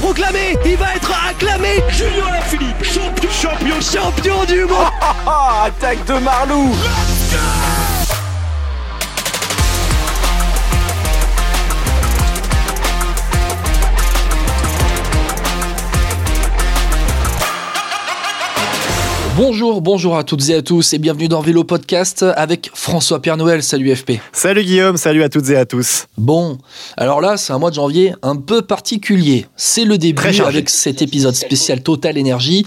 proclamé, il va être acclamé. Julien Philippe, champion, champion, champion du monde. Attaque de Marlou. Bonjour, bonjour à toutes et à tous et bienvenue dans Vélo Podcast avec François Pierre Noël. Salut FP. Salut Guillaume, salut à toutes et à tous. Bon, alors là, c'est un mois de janvier un peu particulier. C'est le début avec cet épisode spécial Total Énergie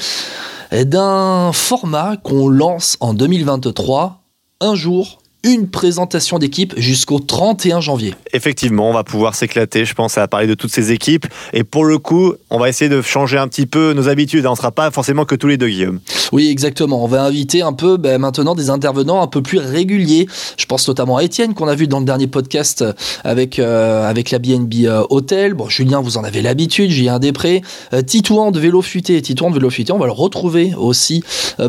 d'un format qu'on lance en 2023, un jour une présentation d'équipe jusqu'au 31 janvier. Effectivement, on va pouvoir s'éclater, je pense, à parler de toutes ces équipes. Et pour le coup, on va essayer de changer un petit peu nos habitudes. On ne sera pas forcément que tous les deux, Guillaume. Oui, exactement. On va inviter un peu ben, maintenant des intervenants un peu plus réguliers. Je pense notamment à Étienne, qu'on a vu dans le dernier podcast avec, euh, avec la BNB euh, Hotel. Bon, Julien, vous en avez l'habitude, Julien Després. Euh, Titouan de Vélo Futé. Titouan de Vélo Futé, on va le retrouver aussi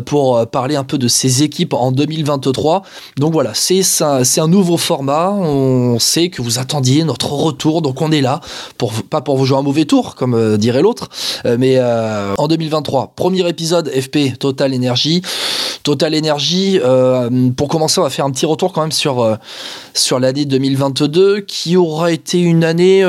pour parler un peu de ces équipes en 2023. Donc voilà, c'est un, nouveau format. On sait que vous attendiez notre retour, donc on est là, pour, pas pour vous jouer un mauvais tour, comme euh, dirait l'autre, euh, mais euh, en 2023. Premier épisode FP Total Energy. Total Energy, pour commencer, on va faire un petit retour quand même sur, sur l'année 2022, qui aura été une année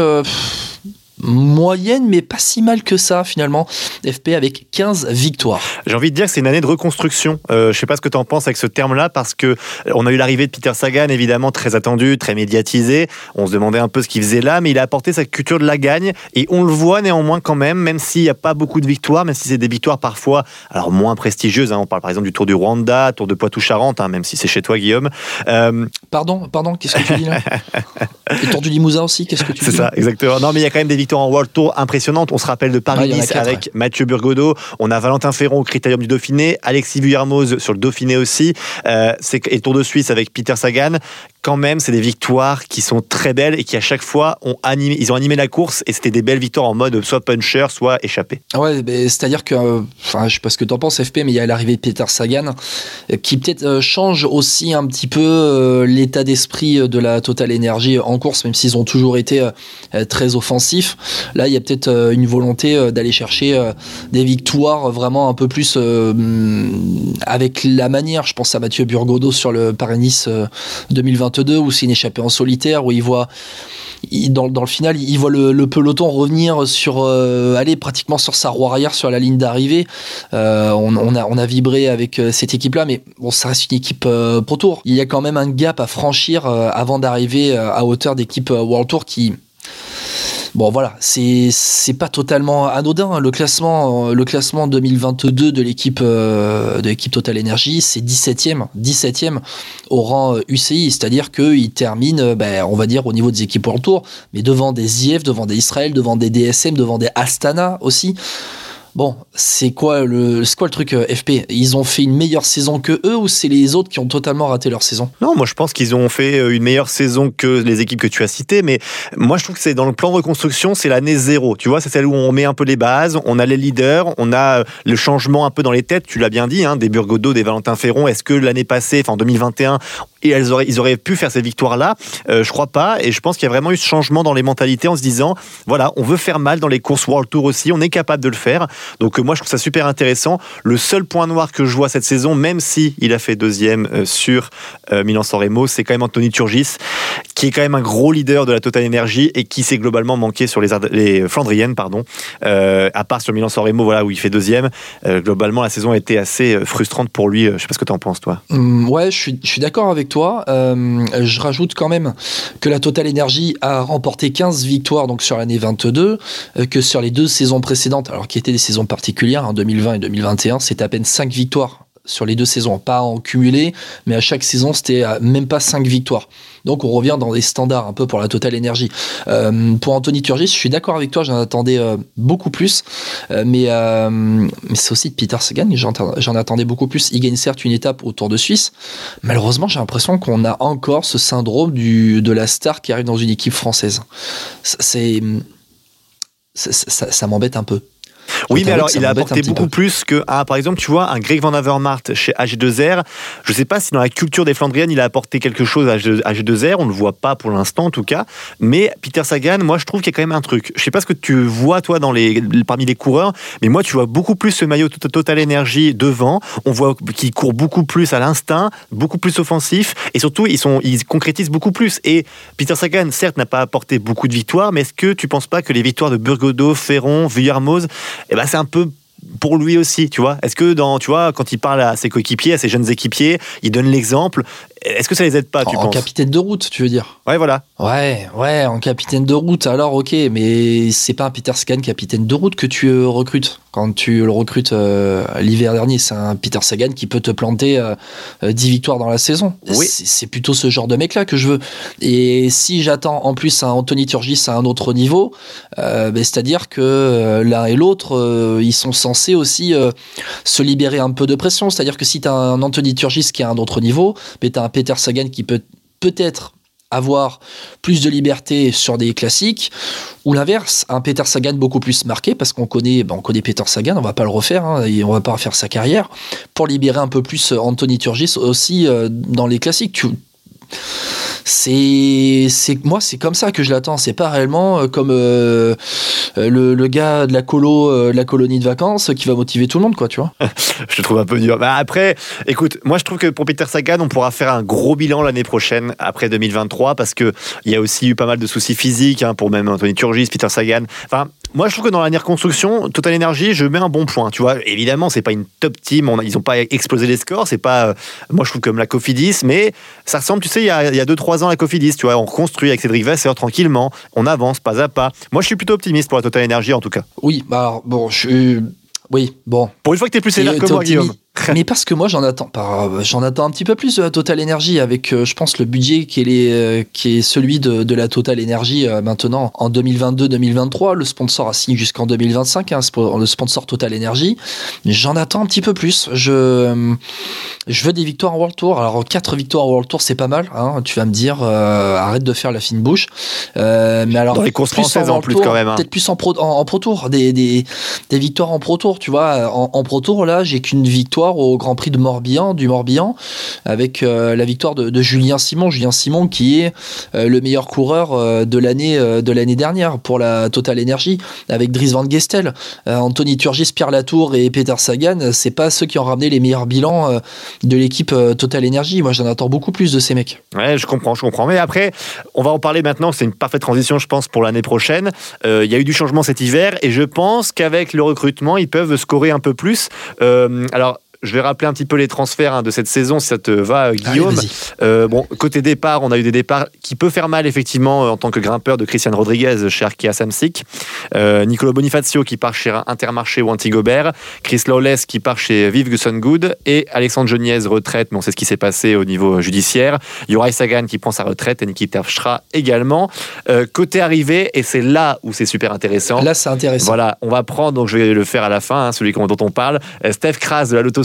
moyenne, mais pas si mal que ça finalement. FP avec 15 victoires. J'ai envie de dire que c'est une année de reconstruction. Euh, je sais pas ce que tu en penses avec ce terme-là, parce que euh, on a eu l'arrivée de Peter Sagan, évidemment très attendu, très médiatisé. On se demandait un peu ce qu'il faisait là, mais il a apporté sa culture de la gagne et on le voit néanmoins quand même, même s'il n'y a pas beaucoup de victoires, même si c'est des victoires parfois alors moins prestigieuses. Hein. On parle par exemple du Tour du Rwanda, Tour de Poitou-Charentes, hein, même si c'est chez toi, Guillaume. Euh, pardon, pardon, qu'est-ce que tu dis là? Le Tour du Limousin aussi, qu'est-ce que tu C'est ça, exactement. Non, mais il y a quand même des victoires en World Tour impressionnante. On se rappelle de Paris-Nice avec Mathieu Burgodeau. On a Valentin Ferron au Critérium du Dauphiné, Alexis Vuillermoz sur le Dauphiné aussi, euh, et Tour de Suisse avec Peter Sagan quand même, c'est des victoires qui sont très belles et qui à chaque fois ont animé, ils ont animé la course et c'était des belles victoires en mode soit puncher, soit échappé. Ouais, c'est-à-dire que, enfin, je sais pas ce que tu en penses, FP, mais il y a l'arrivée de Peter Sagan euh, qui peut-être euh, change aussi un petit peu euh, l'état d'esprit de la Total Energy en course, même s'ils ont toujours été très offensifs. Là, il y a peut-être une volonté d'aller chercher des victoires vraiment un peu plus avec la manière. Je pense à Mathieu Burgodo sur le Paris-Nice 2020 ou c'est une échappée en solitaire où il voit dans, le final, il voit le, peloton revenir sur, euh, aller pratiquement sur sa roue arrière sur la ligne d'arrivée. Euh, on, a, on a vibré avec euh, cette équipe-là, mais bon, ça reste une équipe Pro Tour. Il y a quand même un gap à franchir avant d'arriver à hauteur d'équipe World Tour qui, Bon voilà, c'est c'est pas totalement anodin. Hein. Le classement euh, le classement 2022 de l'équipe euh, de l'équipe Total Energy, c'est 17e, 17e au rang UCI, euh, c'est-à-dire qu'il termine ben, on va dire au niveau des équipes pour le tour, mais devant des IF, devant des Israël, devant des DSM, devant des Astana aussi. Bon, c'est quoi le quoi le truc euh, FP Ils ont fait une meilleure saison que eux ou c'est les autres qui ont totalement raté leur saison? Non, moi je pense qu'ils ont fait euh, une meilleure saison que les équipes que tu as citées, mais moi je trouve que c'est dans le plan reconstruction, c'est l'année zéro. Tu vois, c'est celle où on met un peu les bases, on a les leaders, on a euh, le changement un peu dans les têtes. Tu l'as bien dit, hein, des Burgodo, des Valentin Ferron. Est-ce que l'année passée, enfin en 2021, et ils auraient pu faire ces victoires-là. Euh, je crois pas. Et je pense qu'il y a vraiment eu ce changement dans les mentalités en se disant, voilà, on veut faire mal dans les courses World Tour aussi. On est capable de le faire. Donc euh, moi, je trouve ça super intéressant. Le seul point noir que je vois cette saison, même si il a fait deuxième euh, sur Milan-San Remo, c'est quand même Anthony Turgis, qui est quand même un gros leader de la Total Energy et qui s'est globalement manqué sur les, Flandriennes, pardon. à part sur Milan-San voilà, où il fait deuxième. globalement, la saison a été assez frustrante pour lui. Je sais pas ce que tu en penses, toi. Mmh, ouais, je suis, je suis d'accord avec toi. Euh, je rajoute quand même que la Total Energy a remporté 15 victoires donc sur l'année 22, euh, que sur les deux saisons précédentes, alors qui étaient des saisons particulières, en hein, 2020 et 2021, c'est à peine 5 victoires sur les deux saisons, pas en cumulé, mais à chaque saison, c'était même pas 5 victoires. Donc on revient dans des standards un peu pour la Total Énergie. Euh, pour Anthony Turgis, je suis d'accord avec toi, j'en attendais euh, beaucoup plus, euh, mais, mais c'est aussi Peter Sagan, j'en attendais beaucoup plus. Il gagne certes une étape au Tour de Suisse. Malheureusement, j'ai l'impression qu'on a encore ce syndrome de la star qui arrive dans une équipe française. C'est ça m'embête un peu. Oui, mais alors il a apporté beaucoup peu. plus que, ah, par exemple, tu vois, un Greg Van Avermaet chez AG2R. Je sais pas si dans la culture des Flandriennes, il a apporté quelque chose à AG2R. On le voit pas pour l'instant, en tout cas. Mais Peter Sagan, moi, je trouve qu'il y a quand même un truc. Je sais pas ce que tu vois, toi, dans les, parmi les coureurs, mais moi, tu vois beaucoup plus ce maillot Tot- Total Energy devant. On voit qu'il court beaucoup plus à l'instinct, beaucoup plus offensif, et surtout, ils, sont, ils concrétisent beaucoup plus. Et Peter Sagan, certes, n'a pas apporté beaucoup de victoires, mais est-ce que tu penses pas que les victoires de Burgodo, Ferron, Vuillermoz, eh ben, c'est un peu pour lui aussi, tu vois Est-ce que dans, tu vois, quand il parle à ses coéquipiers, à ses jeunes équipiers, il donne l'exemple. Est-ce que ça les aide pas, tu en penses capitaine de route, tu veux dire Ouais, voilà. Ouais, ouais, en capitaine de route, alors ok, mais c'est pas un Peter Sagan capitaine de route que tu euh, recrutes. Quand tu le recrutes euh, l'hiver dernier, c'est un Peter Sagan qui peut te planter euh, euh, 10 victoires dans la saison. Oui. C'est plutôt ce genre de mec-là que je veux. Et si j'attends en plus un Anthony Turgis à un autre niveau, euh, ben, c'est-à-dire que euh, l'un et l'autre, euh, ils sont censés aussi euh, se libérer un peu de pression. C'est-à-dire que si tu as un Anthony Turgis qui est à un autre niveau, mais tu as un Peter Sagan qui peut peut-être avoir plus de liberté sur des classiques ou l'inverse un Peter Sagan beaucoup plus marqué parce qu'on connaît on connaît Peter Sagan on va pas le refaire hein, et on va pas refaire sa carrière pour libérer un peu plus Anthony Turgis aussi euh, dans les classiques c'est moi c'est comme ça que je l'attends c'est pas réellement euh, comme euh, euh, le, gars de la colo la colonie de vacances qui va motiver tout le monde quoi tu vois Je trouve un peu dur. Bah, après, écoute, moi je trouve que pour Peter Sagan, on pourra faire un gros bilan l'année prochaine, après 2023, parce que il y a aussi eu pas mal de soucis physiques hein, pour même Anthony Turgis, Peter Sagan. Enfin, moi je trouve que dans la reconstruction, Total Energy, je mets un bon point. Tu vois, évidemment, c'est pas une top team, on a- ils ont pas explosé les scores, c'est pas, euh, moi je trouve comme la Cofidis, mais ça ressemble, tu sais, il y a 2-3 ans la Cofidis, tu vois, on construit avec Cédric Vasseur tranquillement, on avance pas à pas. Moi je suis plutôt optimiste pour la Total Energy en tout cas. oui bah alors bon je suis oui bon Pour une fois que t'es plus sévère que moi. Guillaume. Mais parce que moi j'en attends, par- j'en attends un petit peu plus de la Total Energy avec, euh, je pense, le budget qui est, les- euh, qui est celui de, de la Total Energy euh, maintenant en 2022-2023. Le sponsor a signé jusqu'en 2025, hein, le sponsor Total Energy. J'en attends un petit peu plus. Je, euh, je veux des victoires en World Tour. Alors quatre victoires en World Tour, c'est pas mal. hein. Tu vas me dire, euh, arrête de faire la fine bouche. Euh, mais alors Dans les courses plus françaises, en plus, Tour, quand même, hein. Peut-être plus en pro, en, en pro tour, des, des, des victoires en pro tour, tu vois. En, en pro tour, là, j'ai qu'une victoire au Grand Prix de Morbihan, du Morbihan, avec euh, la victoire de, Julien Simon. Julien Simon qui est euh, le meilleur coureur euh, de l'année de dernière pour la Total Energy, avec Dries Van Gestel, Anthony Turgis, Pierre Latour et Peter Sagan. C'est pas ceux qui ont ramené les meilleurs bilans de l'équipe Total Energy. Moi, j'en attends beaucoup plus de ces mecs. Ouais, je comprends, je comprends. Mais après, on va en parler maintenant. C'est une parfaite transition, je pense, pour l'année prochaine. Il y a eu du changement cet hiver et je pense qu'avec le recrutement, ils peuvent scorer un peu plus. Alors. Je vais rappeler un petit peu les transferts hein, de cette saison, si ça te va, euh, Guillaume. Allez. Euh, bon, côté départ, on a eu des départs qui peuvent faire mal, effectivement, euh, en tant que grimpeur de Christian Rodriguez chez Arkea Samsic. Euh, Nicolo Bonifacio qui part chez Intermarché ou Antigobert. Chris Lawless qui part chez Vive Good. Et Alexandre Geniez, retraite, mais on sait ce qui s'est passé au niveau judiciaire. Yorai Sagan qui prend sa retraite et Niki Terpstra également. Euh, côté arrivée, et c'est là où c'est super intéressant. Là, c'est intéressant. Voilà, on va prendre, donc je vais le faire à la fin, hein, celui dont on parle. Euh, Steph Kras de la Lotto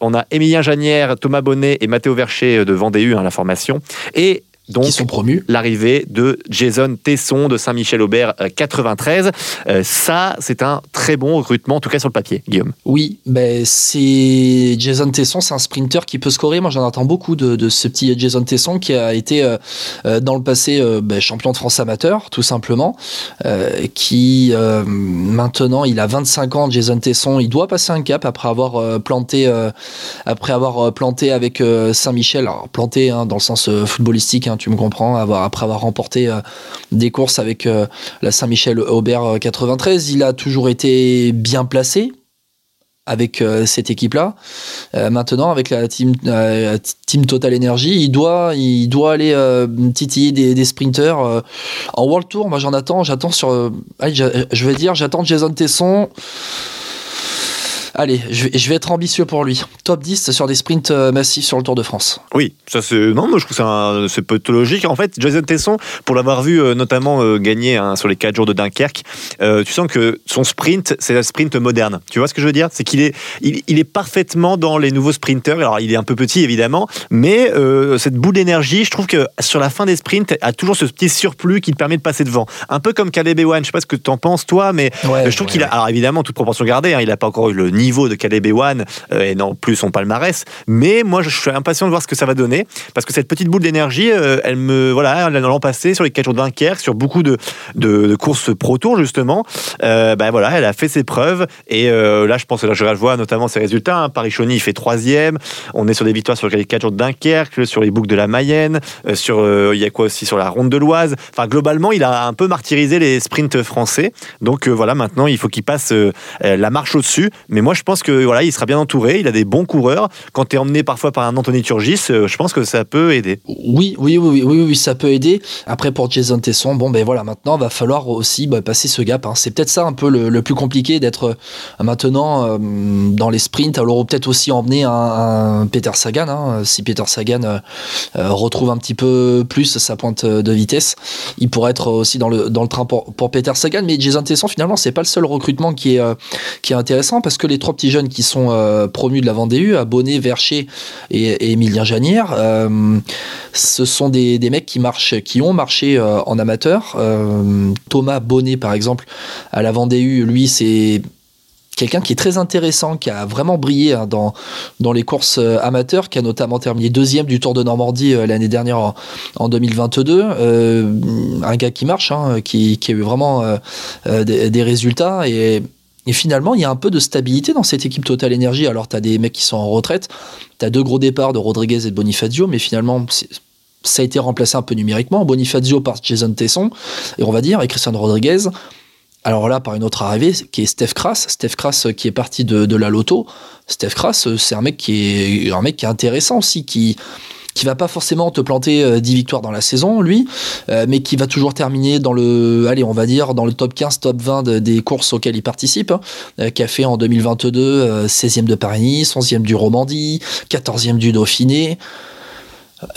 On a Emilien Janière, Thomas Bonnet et Mathéo Vercher de Vendée U, hein, la formation. Et donc, qui sont promus. l'arrivée de Jason Tesson de Saint-Michel-Aubert euh, 93. Euh, ça, c'est un très bon recrutement, en tout cas sur le papier, Guillaume. Oui, ben c'est Jason Tesson, c'est un sprinter qui peut scorer. Moi, j'en attends beaucoup de, de ce petit Jason Tesson qui a été euh, euh, dans le passé euh, ben, champion de France amateur, tout simplement. euh, qui euh, maintenant, il a 25 ans. Jason Tesson, il doit passer un cap après avoir euh, planté, euh, après avoir euh, planté avec euh, Saint-Michel. Alors planté hein, dans le sens euh, footballistique, hein, tu me comprends. Après avoir remporté euh, des courses avec euh, la Saint-Michel Aubert euh, 93, il a toujours été bien placé avec euh, cette équipe-là. Euh, maintenant, avec la team, euh, team Total Energy, il doit, il doit aller euh, titiller des, des sprinters euh, en World Tour. Moi, j'en attends, j'attends sur. euh, j'a- je vais dire, j'attends Jason Tesson. Allez, je vais, être ambitieux pour lui. Top 10 sur des sprints euh, massifs sur le Tour de France. Oui, ça c'est non, moi je trouve que c'est plutôt logique. En fait, Jason Tesson, pour l'avoir vu euh, notamment euh, gagner hein, sur les 4 jours de Dunkerque, euh, tu sens que son sprint, c'est un sprint moderne. Tu vois ce que je veux dire? C'est qu'il est, il, il est parfaitement dans les nouveaux sprinters. Alors il est un peu petit évidemment, mais euh, cette boule d'énergie, je trouve que sur la fin des sprints, a toujours ce petit surplus qui te permet de passer devant. Un peu comme Caleb Ewan. Je sais pas ce que tu en penses toi, mais Ouais, je trouve ouais, qu'il a, ouais. alors évidemment, toute proportion gardée, hein, il n'a pas encore eu le niveau de Caleb Ewan euh, et non plus son palmarès, mais moi je suis impatient de voir ce que ça va donner parce que cette petite boule d'énergie, euh, elle me, voilà, l'an passé sur les 4 jours de Dunkerque, sur beaucoup de, de, courses pro tour justement, ben voilà, elle a fait ses preuves et là je pense, là je vois notamment ses résultats. hein. Paris-Chauny il fait troisième, on est sur des victoires sur les 4 jours de Dunkerque, sur les boucles de la Mayenne, sur il y a quoi aussi sur la ronde de l'Oise. Enfin globalement il a un peu martyrisé les sprints français, donc voilà maintenant il faut qu'il passe la marche au-dessus. Mais moi, je pense que voilà, il sera bien entouré. Il a des bons coureurs. Quand tu es emmené parfois par un Anthony Turgis, euh, je pense que ça peut aider. Oui, oui, oui, oui, oui, ça peut aider. Après, pour Jason Tesson, bon, ben voilà, maintenant, va falloir aussi bah, passer ce gap. hein. C'est peut-être ça un peu le, plus compliqué d'être euh, maintenant euh, dans les sprints. Alors, peut-être aussi emmener un, Peter Sagan. hein. Si Peter Sagan retrouve un petit peu plus sa pointe de vitesse, il pourrait être aussi dans le, dans le train pour, Peter Sagan. Mais Jason Tesson, finalement, c'est pas le seul recrutement qui est, qui est intéressant parce que les trois petits jeunes qui sont euh, promus de la Vendée U, Bonnet, Vercher et, et Emilien Janière, euh, ce sont des, mecs qui marchent, qui ont marché euh, en amateur. Thomas Bonnet, par exemple, à la Vendée U, lui, c'est quelqu'un qui est très intéressant, qui a vraiment brillé hein, dans, dans les courses amateurs, qui a notamment terminé deuxième du Tour de Normandie l'année dernière en, en 2022. Euh, un gars qui marche, hein, qui, a eu vraiment des, des résultats et et finalement, il y a un peu de stabilité dans cette équipe Total Energy. Alors, tu as des mecs qui sont en retraite, tu as deux gros départs de Rodriguez et de Bonifazio, mais finalement, ça a été remplacé un peu numériquement. Bonifazio par Jason Tesson, et on va dire, et Christian Rodriguez. Alors là, par une autre arrivée, qui est Steph Kras. Steph Kras euh, qui est parti de, de la Loto. Steph Kras, euh, c'est un mec qui est un mec qui est intéressant aussi, qui qui va pas forcément te planter euh, 10 victoires dans la saison, lui, euh, mais qui va toujours terminer dans le, allez, on va dire, dans le top 15, top 20 de- des courses auxquelles il participe, hein, euh, qui a fait en 2022 euh, 16e de Paris-Nice, 11e du Romandie, 14e du Dauphiné.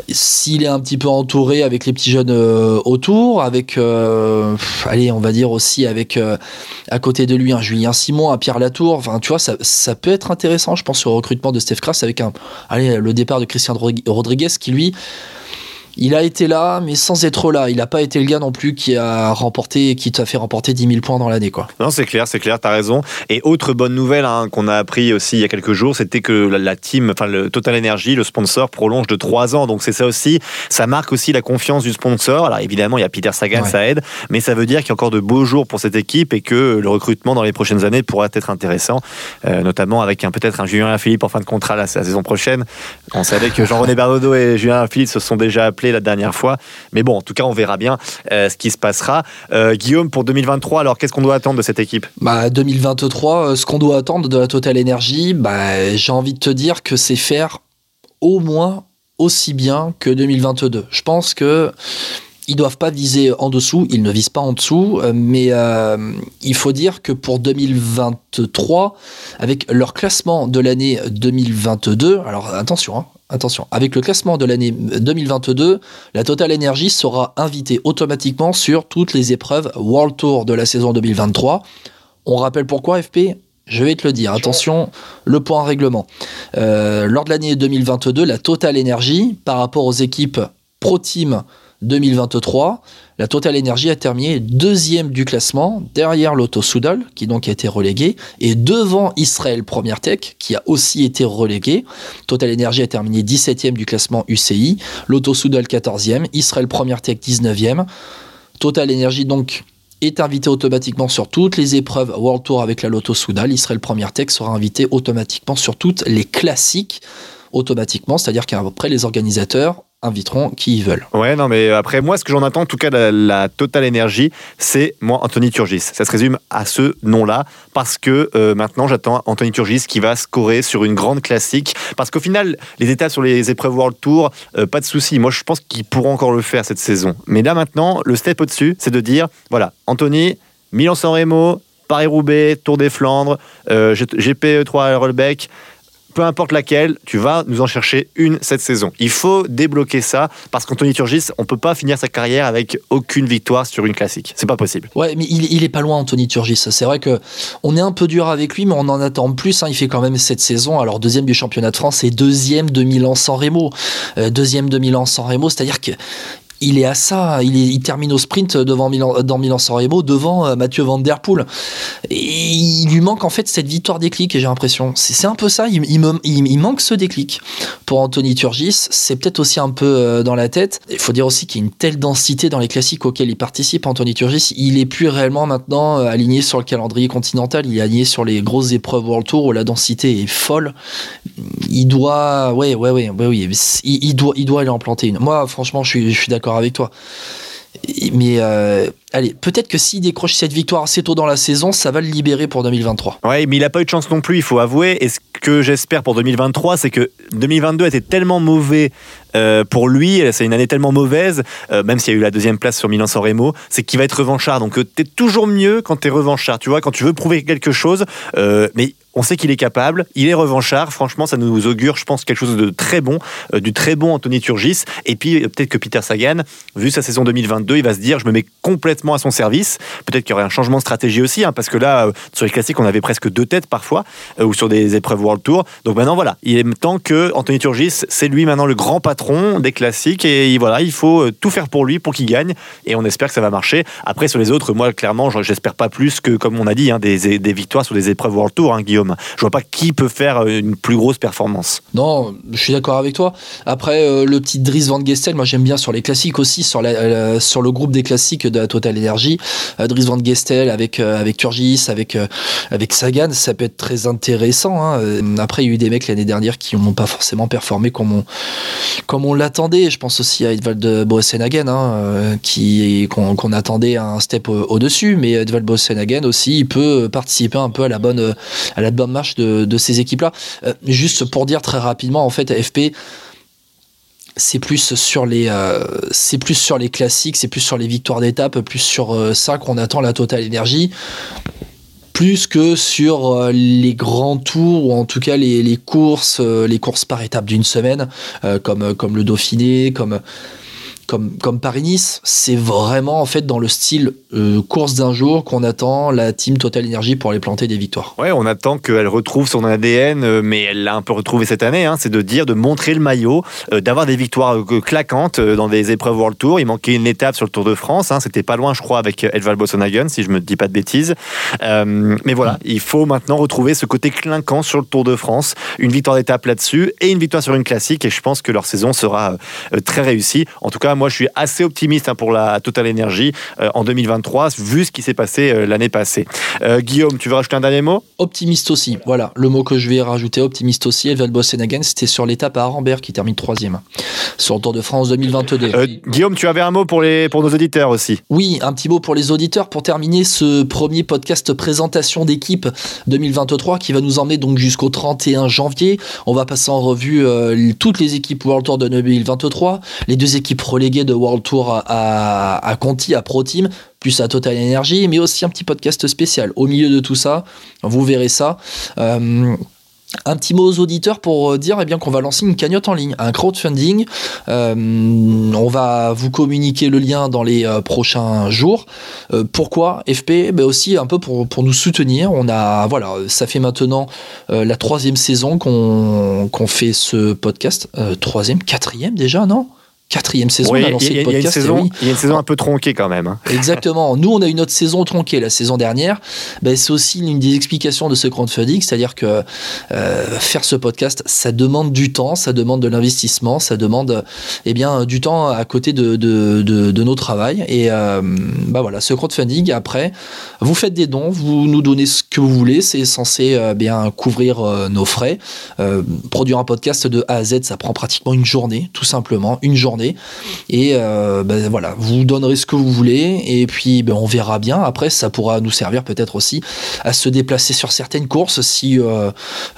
S'il est un petit peu entouré avec les petits jeunes euh, autour, avec, euh, allez, on va dire aussi avec euh, à côté de lui un Julien Simon, un Pierre Latour, enfin, tu vois, ça, peut être intéressant, je pense, au recrutement de Steph Kras avec un, allez, le départ de Christian Rodri- Rodriguez qui, lui, il a été là, mais sans être là. Il n'a pas été le gars non plus qui a remporté, qui t'a fait remporter 10 000 points dans l'année, quoi. Non, c'est clair, c'est clair, t'as raison. Et autre bonne nouvelle hein, qu'on a appris aussi il y a quelques jours, c'était que la, team, enfin le Total Energy, le sponsor, prolonge de trois ans. Donc c'est ça aussi, ça marque aussi la confiance du sponsor. Alors évidemment, il y a Peter Sagan, Ouais. ça aide, mais ça veut dire qu'il y a encore de beaux jours pour cette équipe et que le recrutement dans les prochaines années pourra être intéressant, euh, notamment avec un peut-être un Julien Philippe en fin de contrat la, la saison prochaine. On savait que Jean-René Bernodeau et Julien Philippe se sont déjà appelés la dernière fois, mais bon, en tout cas, on verra bien euh, ce qui se passera. Euh, Guillaume, pour 2023, alors qu'est-ce qu'on doit attendre de cette équipe? Bah, 2023, euh, ce qu'on doit attendre de la Total Energy, bah, j'ai envie de te dire que c'est faire au moins aussi bien que 2022. Je pense que ils doivent pas viser en dessous, ils ne visent pas en dessous, mais il faut dire que pour 2023, avec leur classement de l'année 2022, alors attention, hein, attention, avec le classement de l'année 2022, la Total Energy sera invitée automatiquement sur toutes les épreuves World Tour de la saison 2023. On rappelle pourquoi FP je vais te le dire, attention, le point règlement. Euh, lors de l'année 2022, la Total Energy, par rapport aux équipes Pro Team 2023, la Total Energy a terminé deuxième du classement, derrière l'Auto Soudal, qui donc a été relégué, et devant Israël Première Tech, qui a aussi été relégué. Total Energy a terminé 17e du classement UCI, l'Auto Soudal 14e, Israël Première Tech 19e. Total Energy donc est invité automatiquement sur toutes les épreuves World Tour avec la Lotto Soudal. Israël Première Tech sera invité automatiquement sur toutes les classiques automatiquement, c'est-à-dire qu'après les organisateurs inviteront qui ils veulent. Ouais, non, mais après, moi, ce que j'en attends, en tout cas, la, la Total Energy, c'est moi, Anthony Turgis. Ça se résume à ce nom-là, parce que euh, maintenant, j'attends Anthony Turgis qui va scorer sur une grande classique. Parce qu'au final, les étapes sur les épreuves World Tour, euh, pas de souci. Moi, je pense qu'ils pourront encore le faire cette saison. Mais là, maintenant, le step au-dessus, c'est de dire voilà, Anthony, Milan-San Remo, Paris-Roubaix, Tour des Flandres, euh, GP3 Rollback peu importe laquelle, tu vas nous en chercher une cette saison. Il faut débloquer ça parce qu'Anthony Turgis, on peut pas finir sa carrière avec aucune victoire sur une classique. C'est pas possible. Ouais, mais il, est pas loin, Anthony Turgis. C'est vrai que on est un peu dur avec lui, mais on en attend plus. Hein. Il fait quand même cette saison. Alors deuxième du championnat de France et deuxième de Milan sans Remo. Euh, deuxième de Milan sans Remo, c'est-à-dire que il est à ça. Il, termine au sprint devant Milan, dans Milan-San devant euh, Mathieu Van Der Poel. Et il lui manque en fait cette victoire déclic, j'ai l'impression. C'est un peu ça. Il, manque ce déclic pour Anthony Turgis. C'est peut-être aussi un peu euh, dans la tête. Il faut dire aussi qu'il y a une telle densité dans les classiques auxquels il participe, Anthony Turgis. Il est plus réellement maintenant euh, aligné sur le calendrier continental. Il est aligné sur les grosses épreuves World Tour où la densité est folle. Il doit, ouais, ouais, ouais, il, doit, il doit aller en planter une. Moi, franchement, je suis d'accord avec toi. Mais euh, allez, peut-être que s'il décroche cette victoire assez tôt dans la saison, ça va le libérer pour 2023. Ouais, mais il n'a pas eu de chance non plus, il faut avouer. Et ce que j'espère pour 2023, c'est que 2022 était tellement mauvais euh, pour lui, c'est une année tellement mauvaise, euh, même s'il y a eu la deuxième place sur Milan-San Remo, c'est qu'il va être revanchard. Donc tu es toujours mieux quand tu es revanchard, tu vois, quand tu veux prouver quelque chose. mais on sait qu'il est capable, il est revanchard. Franchement, ça nous augure, je pense, quelque chose de très bon, euh, du très bon Anthony Turgis. Et puis, euh, peut-être que Peter Sagan, vu sa saison 2022, il va se dire je me mets complètement à son service. Peut-être qu'il y aurait un changement de stratégie aussi, hein, parce que là, euh, sur les classiques, on avait presque deux têtes parfois, ou sur des épreuves World Tour. Donc maintenant, voilà, il est temps que Anthony Turgis, c'est lui maintenant le grand patron des classiques. Et voilà, il faut tout faire pour lui pour qu'il gagne. Et on espère que ça va marcher. Après, sur les autres, moi, clairement, j'espère pas plus que, comme on a dit, hein, des, victoires sur des épreuves World Tour, hein, Guillaume. Je vois pas qui peut faire euh, une plus grosse performance. Non, je suis d'accord avec toi. Après, euh, le petit Dries Van Gestel, moi j'aime bien sur les classiques aussi, sur, le groupe des classiques de la Total Energy. Euh, Dries Van Gestel avec, avec Turgis, avec, avec Sagan, ça peut être très intéressant. Hein. Après, il y a eu des mecs l'année dernière qui n'ont pas forcément performé comme on, comme on l'attendait. Je pense aussi à Edvald Boassenhagen, hein, qui, qu'on, attendait un step au-dessus. mais Edvald Boassenhagen aussi, il peut participer un peu à la bonne, bonne marche de, ces équipes-là. Euh, juste pour dire très rapidement, en fait, FP c'est plus sur les euh, c'est plus sur les classiques c'est plus sur les victoires d'étape plus sur euh, ça qu'on attend la totale énergie plus que sur les grands tours ou en tout cas les, courses les courses par étape d'une semaine comme le Dauphiné comme comme, comme Paris-Nice, c'est vraiment en fait dans le style euh, course d'un jour qu'on attend la team Total Energy pour aller planter des victoires. Ouais, on attend qu'elle retrouve son ADN, euh, mais elle l'a un peu retrouvé cette année. Hein, c'est de dire, de montrer le maillot, euh, d'avoir des victoires claquantes dans des épreuves World Tour. Il manquait une étape sur le Tour de France. Hein, C'était pas loin, je crois, avec Edvald Bossonhagen, si je me dis pas de bêtises. mais voilà, il faut maintenant retrouver ce côté clinquant sur le Tour de France. Une victoire d'étape là-dessus et une victoire sur une classique. Et je pense que leur saison sera très réussie. En tout cas, moi, je suis assez optimiste hein, pour la Total Energy euh, en 2023, vu ce qui s'est passé euh, l'année passée. Euh, Guillaume, tu veux rajouter un dernier mot? Optimiste aussi. Voilà, le mot que je vais rajouter, optimiste aussi. Elval Bossenhagen, c'était sur l'étape à Arambert qui termine troisième sur le Tour de France 2022. Guillaume, tu avais un mot pour, les, pour nos auditeurs aussi? Oui, un petit mot pour les auditeurs pour terminer ce premier podcast présentation d'équipe 2023 qui va nous emmener donc jusqu'au 31 janvier. On va passer en revue toutes les équipes World Tour de 2023, les deux équipes relais de World Tour à, Conti, à Pro Team, plus à Total Energy, mais aussi un petit podcast spécial. Au milieu de tout ça, vous verrez ça. Euh, un petit mot aux auditeurs pour euh, dire eh bien qu'on va lancer une cagnotte en ligne, un crowdfunding. Euh, on va vous communiquer le lien dans les prochains jours. pourquoi FP ben Aussi un peu pour, pour, nous soutenir. On a voilà, ça fait maintenant la troisième saison qu'on fait ce podcast. troisième, quatrième déjà, non? Quatrième saison, on a le podcast. Il y a une saison un peu tronquée quand même. Hein. Exactement. Nous, on a une autre saison tronquée la saison dernière. Ben, c'est aussi une des explications de ce crowdfunding, c'est-à-dire que euh, faire ce podcast, ça demande du temps, ça demande de l'investissement, ça demande eh bien, du temps à côté de, de, de, nos travails. Et euh, bah voilà, ce crowdfunding, après, vous faites des dons, vous nous donnez ce que vous voulez, c'est censé euh, bien couvrir nos frais. produire un podcast de A à Z, ça prend pratiquement une journée, tout simplement, une journée Et euh, ben, voilà, vous donnerez ce que vous voulez. Et puis ben, on verra bien. Après, ça pourra nous servir peut-être aussi à se déplacer sur certaines courses si, euh,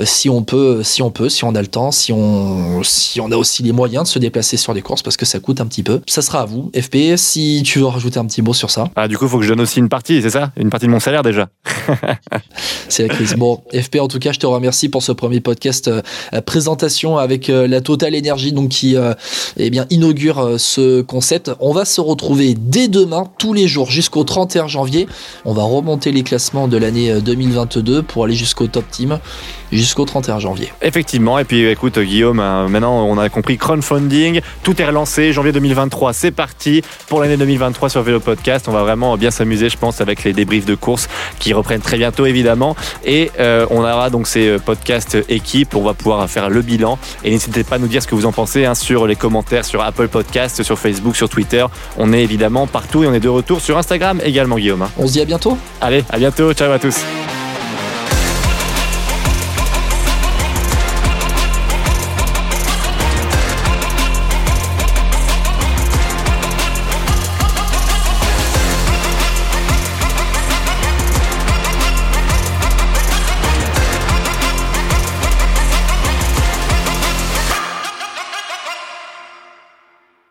si on peut, si on peut, si on a le temps, si on, si on a aussi les moyens de se déplacer sur les courses parce que ça coûte un petit peu. Ça sera à vous. FP, si tu veux rajouter un petit mot sur ça. Ah, du coup, il faut que je donne aussi une partie, c'est ça? Une partie de mon salaire déjà. c'est la crise. Bon, FP, en tout cas, je te remercie pour ce premier podcast euh, présentation avec la Total Energy, donc qui euh, eh bien, inaugure ce concept. On va se retrouver dès demain, tous les jours, jusqu'au 31 janvier. On va remonter les classements de l'année 2022 pour aller jusqu'au top team jusqu'au 31 janvier. Effectivement, et puis écoute Guillaume, maintenant on a compris crowdfunding, tout est relancé, janvier 2023 c'est parti pour l'année 2023 sur Vélo Podcast, on va vraiment bien s'amuser je pense avec les débriefs de course qui reprennent très bientôt évidemment et on aura donc ces podcasts équipes, on va pouvoir faire le bilan. Et n'hésitez pas à nous dire ce que vous en pensez hein, sur les commentaires sur Apple Podcast, sur Facebook, sur Twitter. On est évidemment partout et on est de retour sur Instagram également, Guillaume. Hein. On se dit à bientôt. Allez, à bientôt. Ciao à tous.